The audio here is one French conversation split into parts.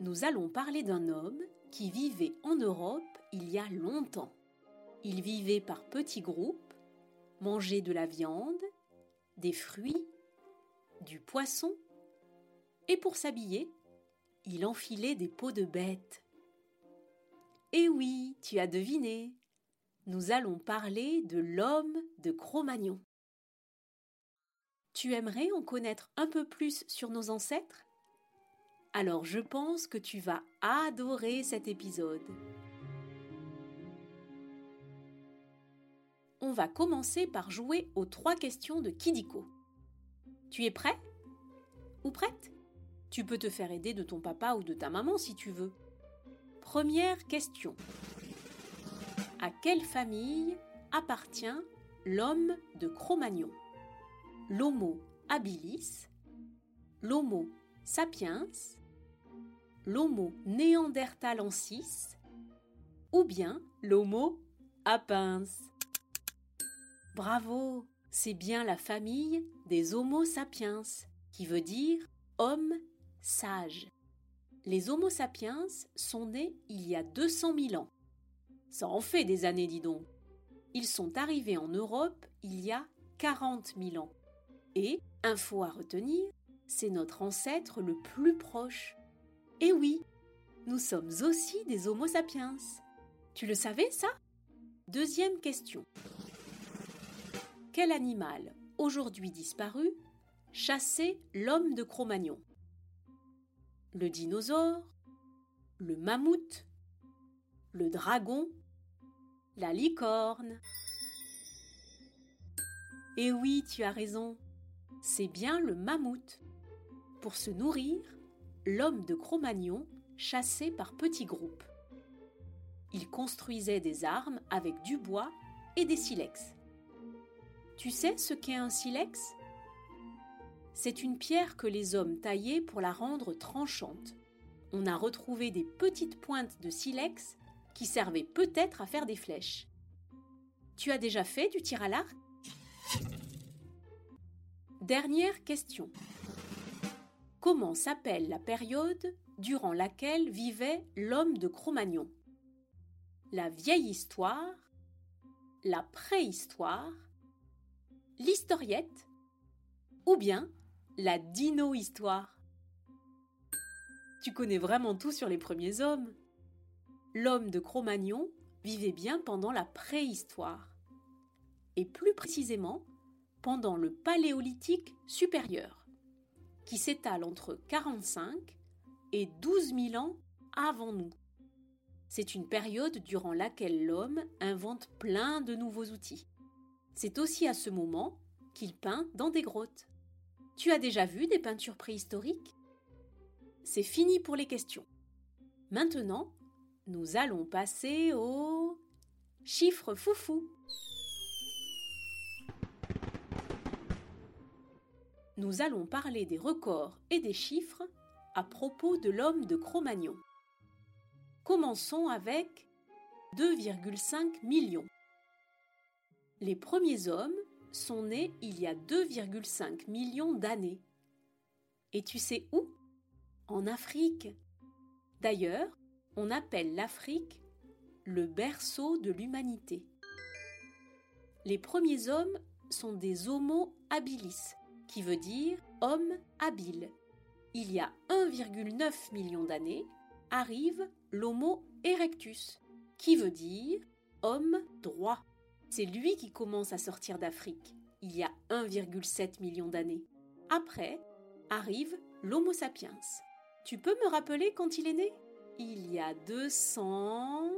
nous allons parler d'un homme qui vivait en Europe il y a longtemps. Il vivait par petits groupes, mangeait de la viande, des fruits, du poisson, et pour s'habiller, il enfilait des peaux de bêtes. Eh oui, tu as deviné, nous allons parler de l'homme de Cro-Magnon. Tu aimerais en connaître un peu plus sur nos ancêtres? Alors je pense que tu vas adorer cet épisode. On va commencer par jouer aux trois questions de Kidiko. Tu es prêt? Ou prête? Tu peux te faire aider de ton papa ou de ta maman si tu veux. Première question. À quelle famille appartient l'homme de Cro-Magnon? L'Homo habilis, l'Homo sapiens l'Homo néandertalensis ou bien l'Homo apins. Bravo, c'est bien la famille des Homo sapiens, qui veut dire homme sage. Les Homo sapiens sont nés il y a 200 000 ans. Ça en fait des années, dis donc. Ils sont arrivés en Europe il y a 40 000 ans. Et, info à retenir, c'est notre ancêtre le plus proche. Eh oui, nous sommes aussi des Homo sapiens. Tu le savais ça? Deuxième question. Quel animal, aujourd'hui disparu, chassait l'homme de Cro-Magnon? Le dinosaure Le mammouth Le dragon La licorne? Eh oui, tu as raison, c'est bien le mammouth. Pour se nourrir, l'homme de Cro-Magnon chassait par petits groupes. Il construisait des armes avec du bois et des silex. Tu sais ce qu'est un silex? C'est une pierre que les hommes taillaient pour la rendre tranchante. On a retrouvé des petites pointes de silex qui servaient peut-être à faire des flèches. Tu as déjà fait du tir à l'arc? Dernière question. Comment s'appelle la période durant laquelle vivait l'homme de Cro-Magnon. La vieille histoire, la préhistoire, l'historiette ou bien la dino-histoire. Tu connais vraiment tout sur les premiers hommes. L'homme de Cro-Magnon vivait bien pendant la préhistoire et plus précisément pendant le Paléolithique supérieur qui s'étale entre 45 et 12 000 ans avant nous. C'est une période durant laquelle l'homme invente plein de nouveaux outils. C'est aussi à ce moment qu'il peint dans des grottes. Tu as déjà vu des peintures préhistoriques? C'est fini pour les questions. Maintenant, nous allons passer au chiffre foufou. Nous allons parler des records et des chiffres à propos de l'homme de Cro-Magnon. Commençons avec 2,5 millions. Les premiers hommes sont nés il y a 2,5 millions d'années. Et tu sais où? En Afrique. D'ailleurs, on appelle l'Afrique le berceau de l'humanité. Les premiers hommes sont des Homo habilis, qui veut dire homme habile. Il y a 1,9 million d'années arrive l'Homo erectus, qui veut dire homme droit. C'est lui qui commence à sortir d'Afrique, il y a 1,7 million d'années. Après arrive l'Homo sapiens. Tu peux me rappeler quand il est né? Il y a 200...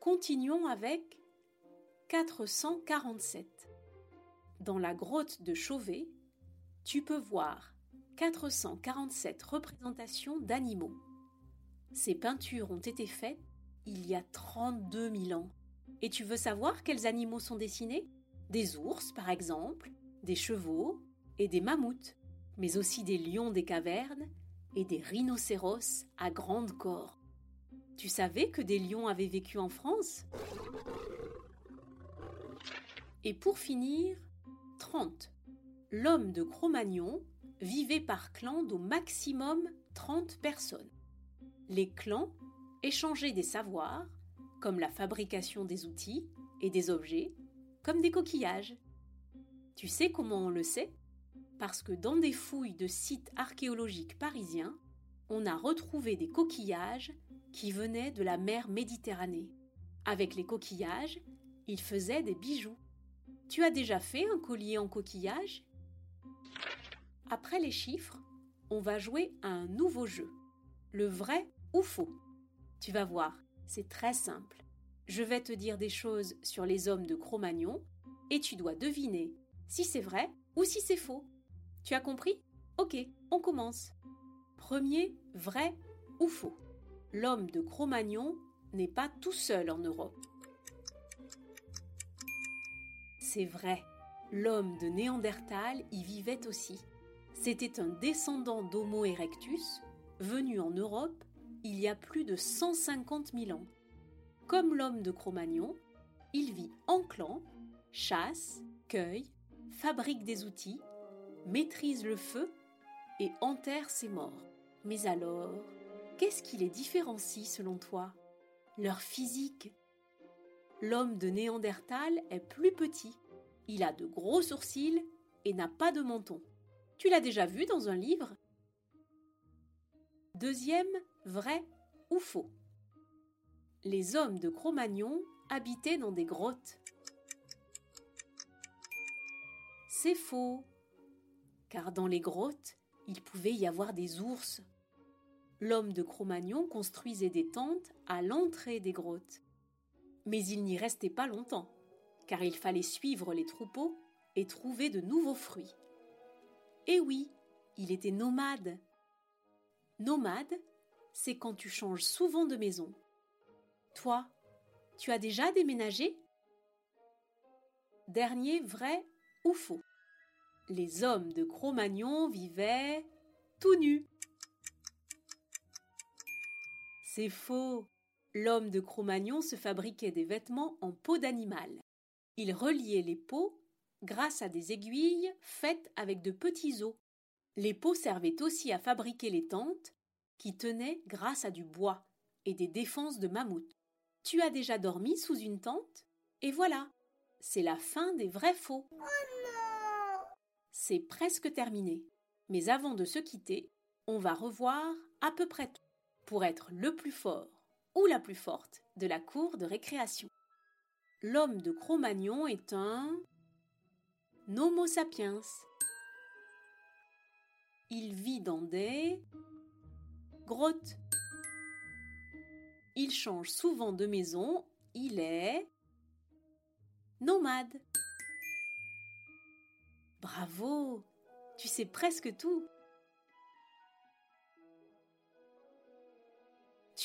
Continuons avec 447 dans la grotte de Chauvet, tu peux voir 447 représentations d'animaux. Ces peintures ont été faites il y a 32 000 ans. Et tu veux savoir quels animaux sont dessinés? Des ours, par exemple, des chevaux et des mammouths, mais aussi des lions des cavernes et des rhinocéros à grande corps. Tu savais que des lions avaient vécu en France? Et pour finir, 30. L'homme de Cro-Magnon vivait par clan d'au maximum 30 personnes. Les clans échanger des savoirs, comme la fabrication des outils et des objets, comme des coquillages. Tu sais comment on le sait? Parce que dans des fouilles de sites archéologiques parisiens, on a retrouvé des coquillages qui venaient de la mer Méditerranée. Avec les coquillages, ils faisaient des bijoux. Tu as déjà fait un collier en coquillage? Après les chiffres, on va jouer à un nouveau jeu, le vrai ou faux. Tu vas voir, c'est très simple. Je vais te dire des choses sur les hommes de Cro-Magnon et tu dois deviner si c'est vrai ou si c'est faux. Tu as compris? Ok, on commence. Premier, vrai ou faux L'homme de Cro-Magnon n'est pas tout seul en Europe. C'est vrai, l'homme de Néandertal y vivait aussi. C'était un descendant d'Homo erectus venu en Europe il y a plus de 150 000 ans. Comme l'homme de Cro-Magnon, il vit en clan, chasse, cueille, fabrique des outils, maîtrise le feu et enterre ses morts. Mais alors, qu'est-ce qui les différencie selon toi? Leur physique? L'homme de Néandertal est plus petit. Il a de gros sourcils et n'a pas de menton. Tu l'as déjà vu dans un livre? Deuxième vrai ou faux Les hommes de Cro-Magnon habitaient dans des grottes. C'est faux, car dans les grottes, il pouvait y avoir des ours. L'homme de Cro-Magnon construisait des tentes à l'entrée des grottes. Mais il n'y restait pas longtemps, car il fallait suivre les troupeaux et trouver de nouveaux fruits. Et oui, il était nomade. Nomade, c'est quand tu changes souvent de maison. Toi, tu as déjà déménagé? Dernier vrai ou faux Les hommes de Cro-Magnon vivaient tout nus. C'est faux. L'homme de Cro-Magnon se fabriquait des vêtements en peau d'animal. Il reliait les peaux grâce à des aiguilles faites avec de petits os. Les peaux servaient aussi à fabriquer les tentes qui tenait grâce à du bois et des défenses de mammouth. Tu as déjà dormi sous une tente? Et voilà, c'est la fin des vrais faux. Oh non C'est presque terminé. Mais avant de se quitter, on va revoir à peu près tout pour être le plus fort ou la plus forte de la cour de récréation. L'homme de Cro-Magnon est un Homo sapiens. Il vit dans des grotte. Il change souvent de maison, il est nomade. Bravo, tu sais presque tout.